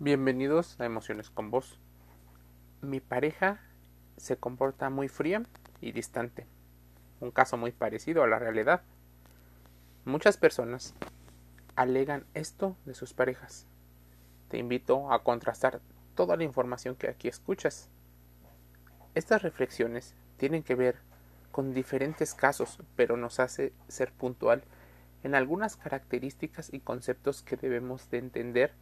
Bienvenidos a Emociones con Vos. Mi pareja se comporta muy fría y distante. Un caso muy parecido a la realidad. Muchas personas alegan esto de sus parejas. Te invito a contrastar toda la información que aquí escuchas. Estas reflexiones tienen que ver con diferentes casos, pero nos hace ser puntual en algunas características y conceptos que debemos de entender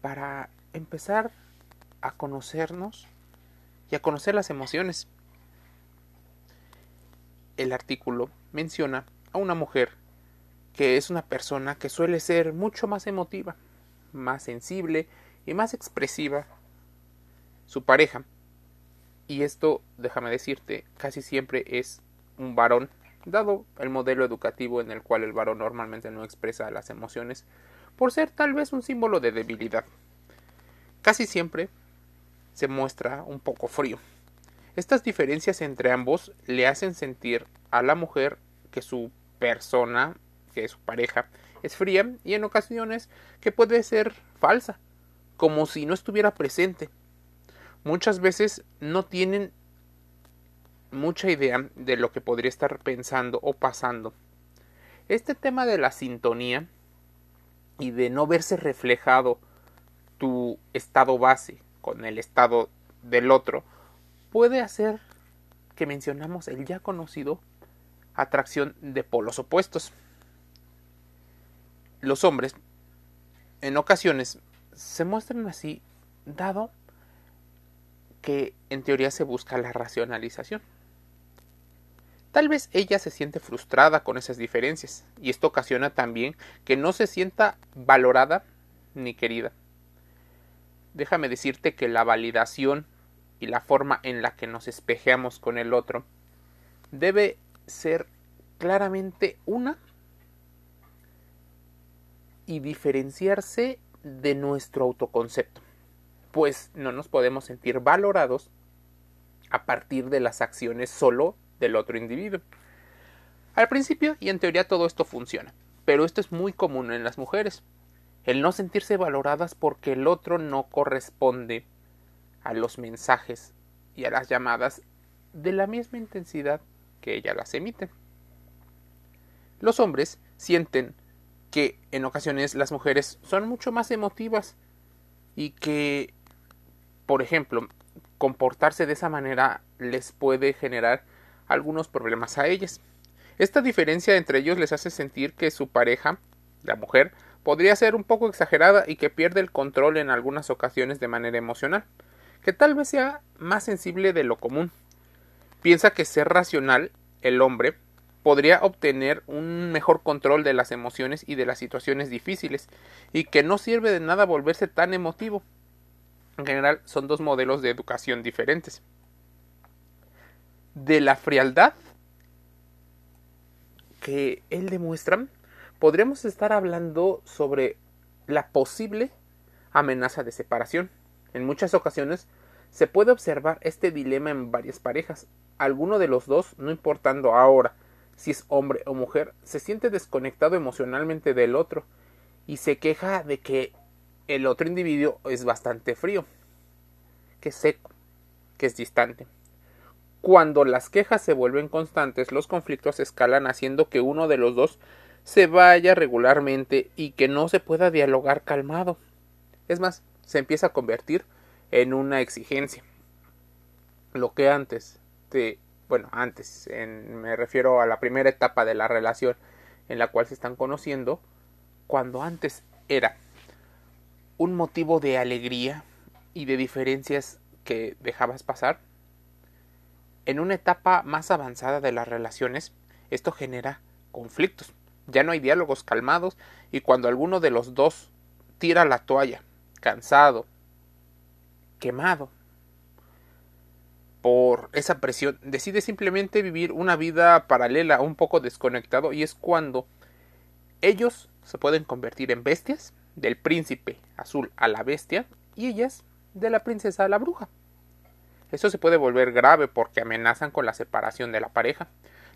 para empezar a conocernos y a conocer las emociones. El artículo menciona a una mujer que es una persona que suele ser mucho más emotiva, más sensible y más expresiva. Su pareja, y esto déjame decirte, casi siempre es un varón, dado el modelo educativo en el cual el varón normalmente no expresa las emociones, por ser tal vez un símbolo de debilidad. Casi siempre se muestra un poco frío. Estas diferencias entre ambos le hacen sentir a la mujer que su persona, que su pareja, es fría y en ocasiones que puede ser falsa, como si no estuviera presente. Muchas veces no tienen mucha idea de lo que podría estar pensando o pasando. Este tema de la sintonía y de no verse reflejado tu estado base con el estado del otro puede hacer que mencionamos el ya conocido atracción de polos opuestos. Los hombres en ocasiones se muestran así dado que en teoría se busca la racionalización. Tal vez ella se siente frustrada con esas diferencias y esto ocasiona también que no se sienta valorada ni querida. Déjame decirte que la validación y la forma en la que nos espejeamos con el otro debe ser claramente una y diferenciarse de nuestro autoconcepto, pues no nos podemos sentir valorados a partir de las acciones solo del otro individuo. Al principio y en teoría todo esto funciona, pero esto es muy común en las mujeres. El no sentirse valoradas porque el otro no corresponde a los mensajes y a las llamadas de la misma intensidad que ella las emite. Los hombres sienten que en ocasiones las mujeres son mucho más emotivas y que, por ejemplo, comportarse de esa manera les puede generar algunos problemas a ellas. Esta diferencia entre ellos les hace sentir que su pareja, la mujer, podría ser un poco exagerada y que pierde el control en algunas ocasiones de manera emocional, que tal vez sea más sensible de lo común. Piensa que ser racional, el hombre, podría obtener un mejor control de las emociones y de las situaciones difíciles, y que no sirve de nada volverse tan emotivo. En general son dos modelos de educación diferentes de la frialdad que él demuestra, podríamos estar hablando sobre la posible amenaza de separación. En muchas ocasiones se puede observar este dilema en varias parejas. Alguno de los dos, no importando ahora si es hombre o mujer, se siente desconectado emocionalmente del otro y se queja de que el otro individuo es bastante frío, que es seco, que es distante. Cuando las quejas se vuelven constantes, los conflictos escalan haciendo que uno de los dos se vaya regularmente y que no se pueda dialogar calmado. Es más, se empieza a convertir en una exigencia. Lo que antes de, bueno, antes, me refiero a la primera etapa de la relación en la cual se están conociendo, cuando antes era un motivo de alegría y de diferencias que dejabas pasar, en una etapa más avanzada de las relaciones, esto genera conflictos. Ya no hay diálogos calmados y cuando alguno de los dos tira la toalla, cansado, quemado por esa presión, decide simplemente vivir una vida paralela, un poco desconectado, y es cuando ellos se pueden convertir en bestias, del príncipe azul a la bestia, y ellas de la princesa a la bruja. Esto se puede volver grave porque amenazan con la separación de la pareja.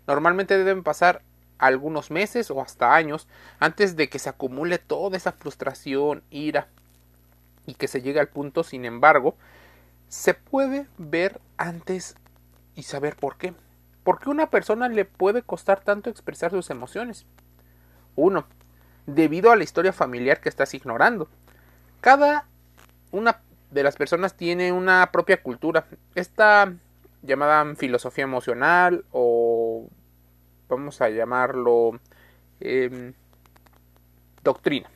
Normalmente deben pasar algunos meses o hasta años antes de que se acumule toda esa frustración, ira y que se llegue al punto, sin embargo, se puede ver antes y saber por qué. ¿Por qué una persona le puede costar tanto expresar sus emociones? Uno, debido a la historia familiar que estás ignorando. Cada una de las personas tiene una propia cultura. Esta llamada filosofía emocional o vamos a llamarlo em, doctrina.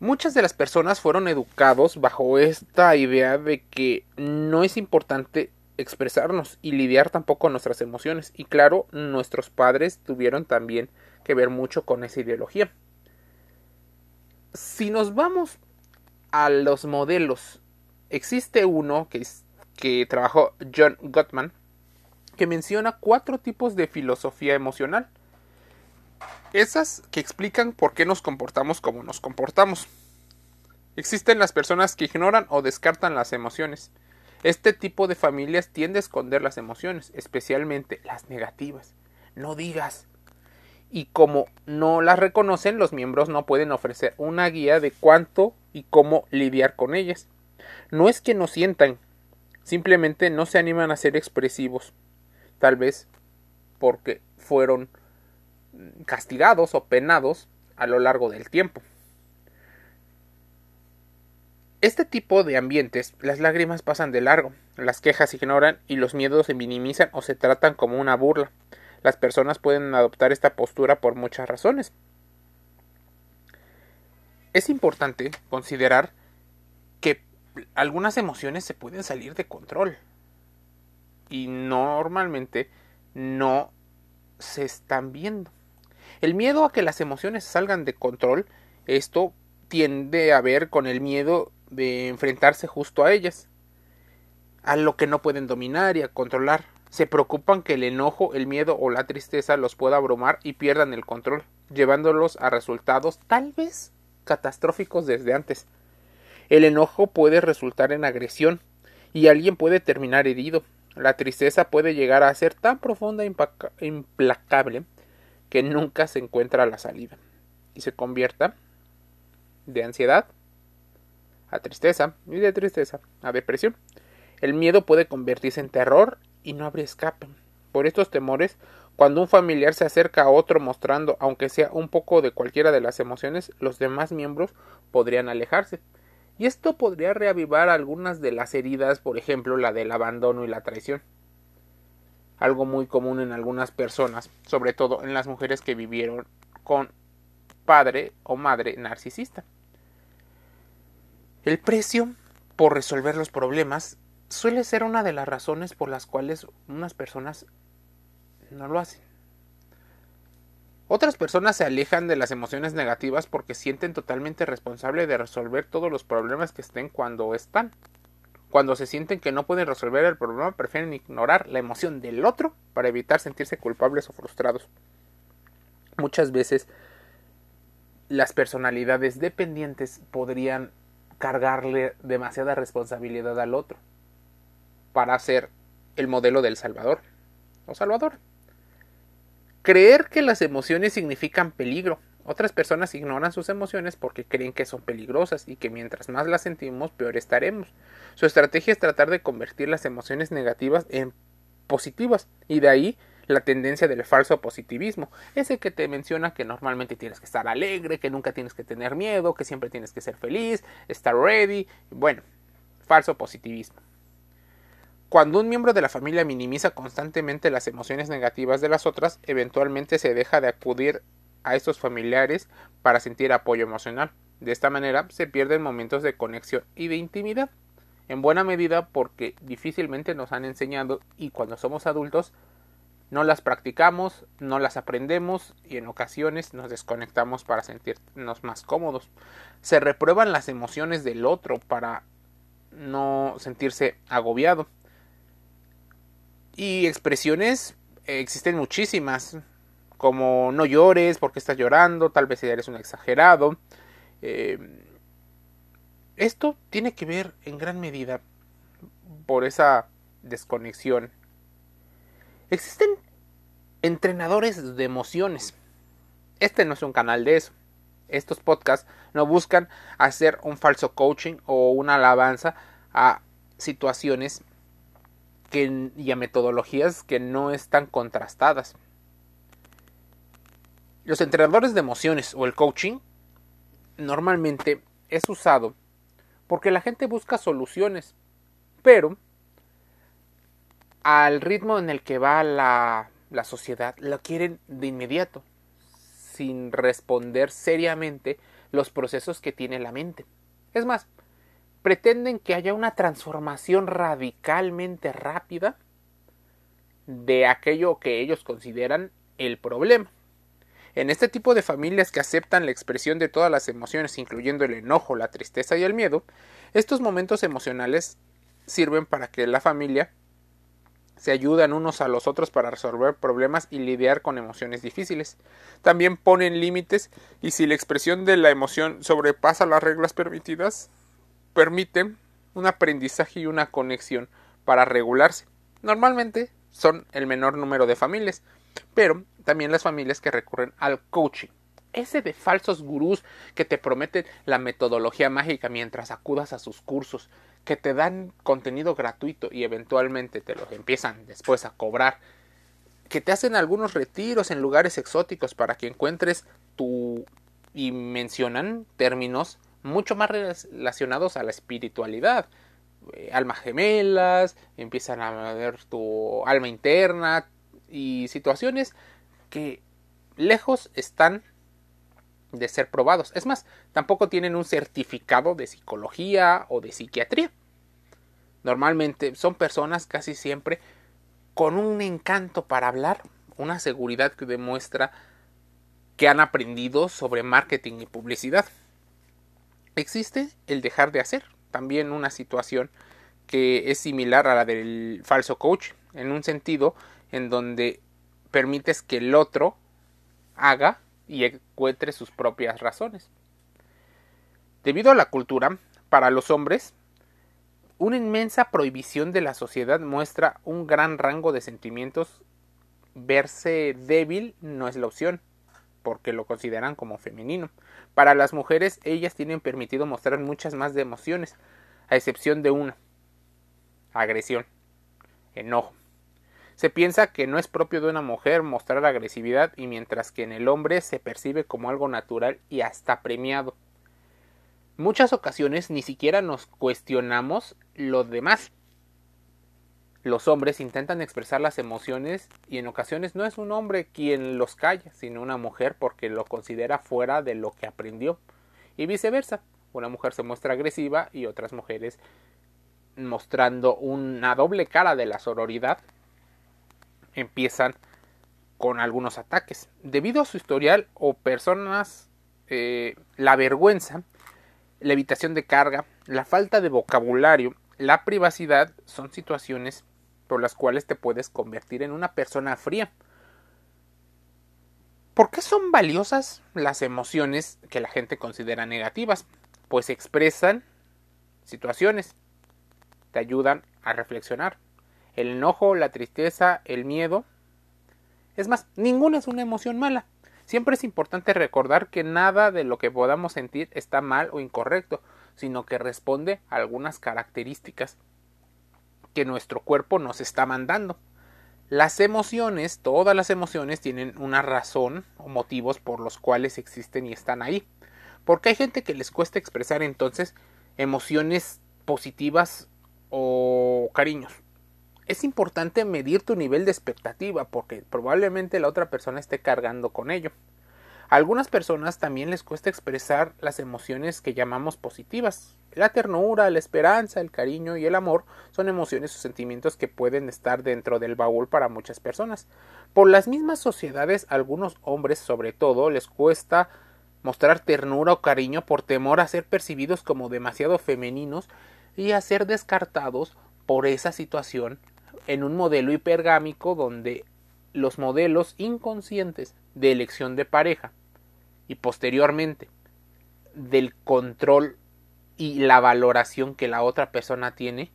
Muchas de las personas fueron educados bajo esta idea de que no es importante expresarnos y lidiar tampoco nuestras emociones. Y claro, nuestros padres tuvieron también que ver mucho con esa ideología. Si nos vamos a los modelos, existe uno que, que trabajó John Gottman, que menciona cuatro tipos de filosofía emocional. Esas que explican por qué nos comportamos como nos comportamos. Existen las personas que ignoran o descartan las emociones. Este tipo de familias tiende a esconder las emociones, especialmente las negativas. No digas. Y como no las reconocen, los miembros no pueden ofrecer una guía de cuánto y cómo lidiar con ellas. No es que no sientan, simplemente no se animan a ser expresivos. Tal vez porque fueron castigados o penados a lo largo del tiempo. Este tipo de ambientes, las lágrimas pasan de largo, las quejas se ignoran y los miedos se minimizan o se tratan como una burla. Las personas pueden adoptar esta postura por muchas razones. Es importante considerar que algunas emociones se pueden salir de control y normalmente no se están viendo. El miedo a que las emociones salgan de control, esto tiende a ver con el miedo de enfrentarse justo a ellas, a lo que no pueden dominar y a controlar. Se preocupan que el enojo, el miedo o la tristeza los pueda abrumar y pierdan el control, llevándolos a resultados tal vez catastróficos desde antes. El enojo puede resultar en agresión y alguien puede terminar herido. La tristeza puede llegar a ser tan profunda e implacable que nunca se encuentra la salida y se convierta de ansiedad a tristeza y de tristeza a depresión. El miedo puede convertirse en terror y no habría escape. Por estos temores, cuando un familiar se acerca a otro mostrando, aunque sea un poco de cualquiera de las emociones, los demás miembros podrían alejarse. Y esto podría reavivar algunas de las heridas, por ejemplo, la del abandono y la traición. Algo muy común en algunas personas, sobre todo en las mujeres que vivieron con padre o madre narcisista. El precio por resolver los problemas suele ser una de las razones por las cuales unas personas no lo hacen. Otras personas se alejan de las emociones negativas porque sienten totalmente responsable de resolver todos los problemas que estén cuando están. Cuando se sienten que no pueden resolver el problema, prefieren ignorar la emoción del otro para evitar sentirse culpables o frustrados. Muchas veces las personalidades dependientes podrían cargarle demasiada responsabilidad al otro para ser el modelo del Salvador o Salvador. Creer que las emociones significan peligro. Otras personas ignoran sus emociones porque creen que son peligrosas y que mientras más las sentimos peor estaremos. Su estrategia es tratar de convertir las emociones negativas en positivas y de ahí la tendencia del falso positivismo, ese que te menciona que normalmente tienes que estar alegre, que nunca tienes que tener miedo, que siempre tienes que ser feliz, estar ready, bueno, falso positivismo. Cuando un miembro de la familia minimiza constantemente las emociones negativas de las otras, eventualmente se deja de acudir a estos familiares para sentir apoyo emocional. De esta manera se pierden momentos de conexión y de intimidad, en buena medida porque difícilmente nos han enseñado y cuando somos adultos no las practicamos, no las aprendemos y en ocasiones nos desconectamos para sentirnos más cómodos. Se reprueban las emociones del otro para no sentirse agobiado. Y expresiones existen muchísimas, como no llores porque estás llorando, tal vez eres un exagerado. Eh, esto tiene que ver en gran medida por esa desconexión Existen entrenadores de emociones. Este no es un canal de eso. Estos podcasts no buscan hacer un falso coaching o una alabanza a situaciones y a metodologías que no están contrastadas. Los entrenadores de emociones o el coaching normalmente es usado porque la gente busca soluciones, pero al ritmo en el que va la, la sociedad, lo quieren de inmediato, sin responder seriamente los procesos que tiene la mente. Es más, pretenden que haya una transformación radicalmente rápida de aquello que ellos consideran el problema. En este tipo de familias que aceptan la expresión de todas las emociones, incluyendo el enojo, la tristeza y el miedo, estos momentos emocionales sirven para que la familia se ayudan unos a los otros para resolver problemas y lidiar con emociones difíciles. También ponen límites y si la expresión de la emoción sobrepasa las reglas permitidas, permiten un aprendizaje y una conexión para regularse. Normalmente son el menor número de familias, pero también las familias que recurren al coaching. Ese de falsos gurús que te prometen la metodología mágica mientras acudas a sus cursos, que te dan contenido gratuito y eventualmente te lo empiezan después a cobrar, que te hacen algunos retiros en lugares exóticos para que encuentres tu y mencionan términos mucho más relacionados a la espiritualidad, eh, almas gemelas, empiezan a ver tu alma interna y situaciones que lejos están de ser probados. Es más, tampoco tienen un certificado de psicología o de psiquiatría. Normalmente son personas casi siempre con un encanto para hablar, una seguridad que demuestra que han aprendido sobre marketing y publicidad. Existe el dejar de hacer, también una situación que es similar a la del falso coach, en un sentido en donde permites que el otro haga y encuentre sus propias razones. Debido a la cultura, para los hombres, una inmensa prohibición de la sociedad muestra un gran rango de sentimientos. Verse débil no es la opción, porque lo consideran como femenino. Para las mujeres, ellas tienen permitido mostrar muchas más emociones, a excepción de una, agresión, enojo. Se piensa que no es propio de una mujer mostrar agresividad y mientras que en el hombre se percibe como algo natural y hasta premiado. Muchas ocasiones ni siquiera nos cuestionamos lo demás. Los hombres intentan expresar las emociones y en ocasiones no es un hombre quien los calla, sino una mujer porque lo considera fuera de lo que aprendió. Y viceversa, una mujer se muestra agresiva y otras mujeres mostrando una doble cara de la sororidad empiezan con algunos ataques. Debido a su historial o personas, eh, la vergüenza, la evitación de carga, la falta de vocabulario, la privacidad son situaciones por las cuales te puedes convertir en una persona fría. ¿Por qué son valiosas las emociones que la gente considera negativas? Pues expresan situaciones, te ayudan a reflexionar, el enojo, la tristeza, el miedo. Es más, ninguna es una emoción mala. Siempre es importante recordar que nada de lo que podamos sentir está mal o incorrecto, sino que responde a algunas características que nuestro cuerpo nos está mandando. Las emociones, todas las emociones tienen una razón o motivos por los cuales existen y están ahí. Porque hay gente que les cuesta expresar entonces emociones positivas o cariños es importante medir tu nivel de expectativa porque probablemente la otra persona esté cargando con ello. A algunas personas también les cuesta expresar las emociones que llamamos positivas. La ternura, la esperanza, el cariño y el amor son emociones o sentimientos que pueden estar dentro del baúl para muchas personas. Por las mismas sociedades, algunos hombres sobre todo les cuesta mostrar ternura o cariño por temor a ser percibidos como demasiado femeninos y a ser descartados por esa situación en un modelo hipergámico donde los modelos inconscientes de elección de pareja y posteriormente del control y la valoración que la otra persona tiene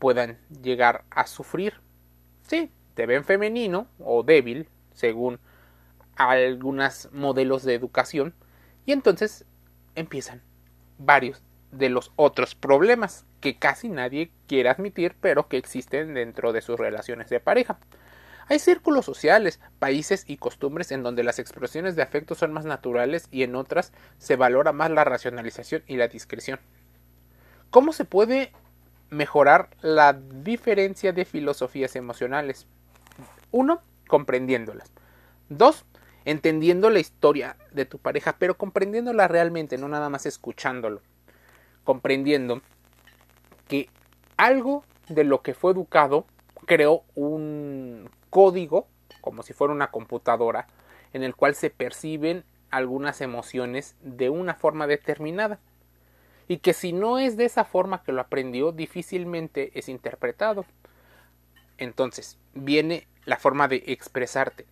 puedan llegar a sufrir. Sí, te ven femenino o débil, según algunos modelos de educación, Y entonces empiezan varios de los otros problemas que casi nadie quiere admitir, pero que existen dentro de sus relaciones de pareja. Hay círculos sociales, países y costumbres en donde las expresiones de afecto son más naturales y en otras se valora más la racionalización y la discreción. ¿Cómo se puede mejorar la diferencia de filosofías emocionales? Uno, comprendiéndolas. Dos, entendiendo la historia de tu pareja, pero comprendiéndola realmente, no nada más escuchándolo. Comprendiendo que algo de lo que fue educado creó un código, como si fuera una computadora, en el cual se perciben algunas emociones de una forma determinada. Y que si no es de esa forma que lo aprendió, difícilmente es interpretado. Entonces, viene la forma de expresarte.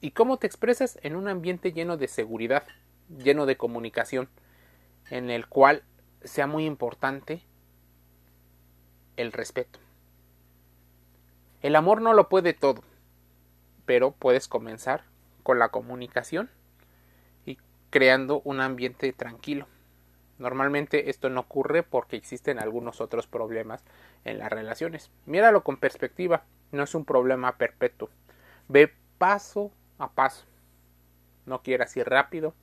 ¿Y cómo te expresas? En un ambiente lleno de seguridad, lleno de comunicación, en el cual sea muy importante el respeto. El amor no lo puede todo, pero puedes comenzar con la comunicación y creando un ambiente tranquilo. Normalmente esto no ocurre porque existen algunos otros problemas en las relaciones. Míralo con perspectiva, no es un problema perpetuo. Ve paso a paso. No quieras ir rápido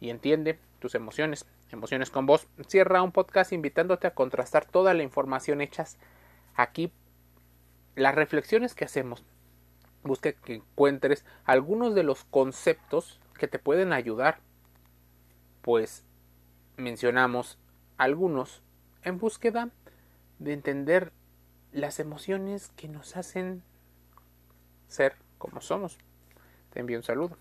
y entiende tus emociones. Emociones con vos. Cierra un podcast invitándote a contrastar toda la información hechas aquí. Las reflexiones que hacemos. Busca que encuentres algunos de los conceptos que te pueden ayudar. Pues mencionamos algunos en búsqueda de entender las emociones que nos hacen ser como somos. Te envío un saludo.